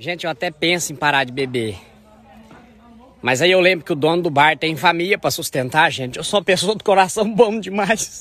Gente, eu até penso em parar de beber. Mas aí eu lembro que o dono do bar tem família para sustentar, gente. Eu sou uma pessoa do coração bom demais.